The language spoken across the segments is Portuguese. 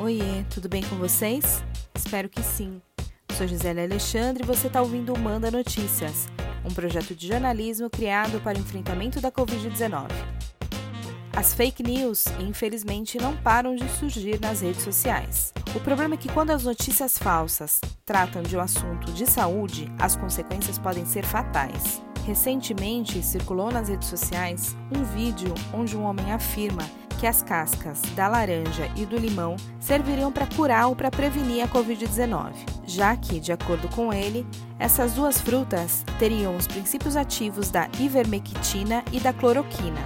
Oiê, tudo bem com vocês? Espero que sim. Sou Gisele Alexandre e você está ouvindo o Manda Notícias, um projeto de jornalismo criado para o enfrentamento da Covid-19. As fake news, infelizmente, não param de surgir nas redes sociais. O problema é que quando as notícias falsas tratam de um assunto de saúde, as consequências podem ser fatais. Recentemente circulou nas redes sociais um vídeo onde um homem afirma que as cascas da laranja e do limão serviriam para curar ou para prevenir a Covid-19, já que, de acordo com ele, essas duas frutas teriam os princípios ativos da ivermectina e da cloroquina.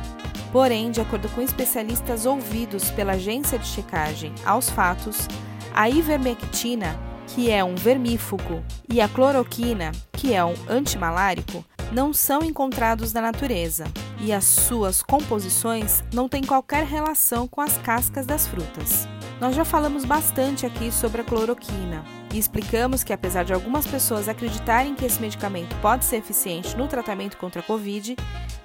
Porém, de acordo com especialistas ouvidos pela agência de checagem aos fatos, a ivermectina, que é um vermífugo, e a cloroquina, que é um antimalárico, não são encontrados na natureza e as suas composições não têm qualquer relação com as cascas das frutas. Nós já falamos bastante aqui sobre a cloroquina e explicamos que, apesar de algumas pessoas acreditarem que esse medicamento pode ser eficiente no tratamento contra a Covid,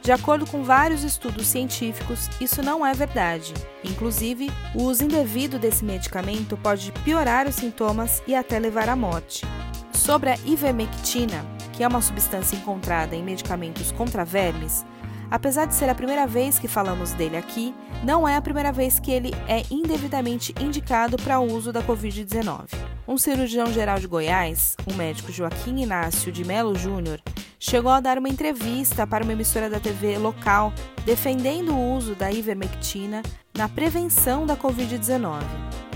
de acordo com vários estudos científicos, isso não é verdade. Inclusive, o uso indevido desse medicamento pode piorar os sintomas e até levar à morte. Sobre a ivermectina, que é uma substância encontrada em medicamentos contra vermes, apesar de ser a primeira vez que falamos dele aqui, não é a primeira vez que ele é indevidamente indicado para o uso da Covid-19. Um cirurgião geral de Goiás, o médico Joaquim Inácio de Melo Júnior, chegou a dar uma entrevista para uma emissora da TV local defendendo o uso da ivermectina na prevenção da Covid-19.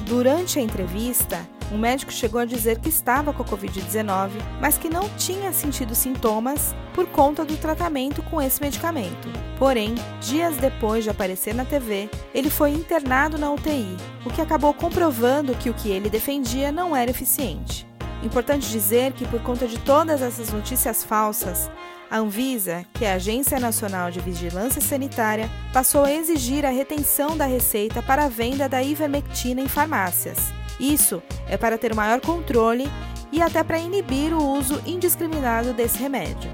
Durante a entrevista, um médico chegou a dizer que estava com a Covid-19, mas que não tinha sentido sintomas por conta do tratamento com esse medicamento. Porém, dias depois de aparecer na TV, ele foi internado na UTI, o que acabou comprovando que o que ele defendia não era eficiente. Importante dizer que, por conta de todas essas notícias falsas, a Anvisa, que é a Agência Nacional de Vigilância Sanitária, passou a exigir a retenção da receita para a venda da ivermectina em farmácias. Isso é para ter maior controle e até para inibir o uso indiscriminado desse remédio.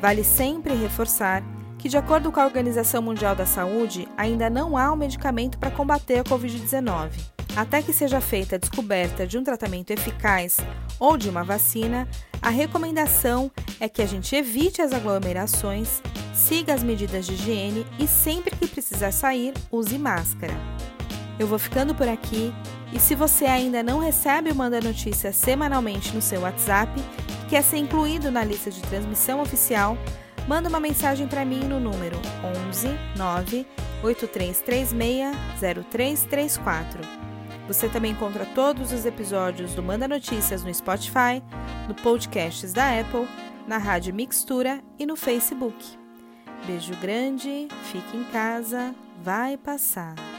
Vale sempre reforçar que, de acordo com a Organização Mundial da Saúde, ainda não há um medicamento para combater a Covid-19. Até que seja feita a descoberta de um tratamento eficaz ou de uma vacina, a recomendação é que a gente evite as aglomerações, siga as medidas de higiene e sempre que precisar sair, use máscara. Eu vou ficando por aqui e se você ainda não recebe o Manda Notícias semanalmente no seu WhatsApp quer ser incluído na lista de transmissão oficial, manda uma mensagem para mim no número 11 9 8336 0334. Você também encontra todos os episódios do Manda Notícias no Spotify, no podcasts da Apple, na Rádio Mixtura e no Facebook. Beijo grande, fique em casa, vai passar.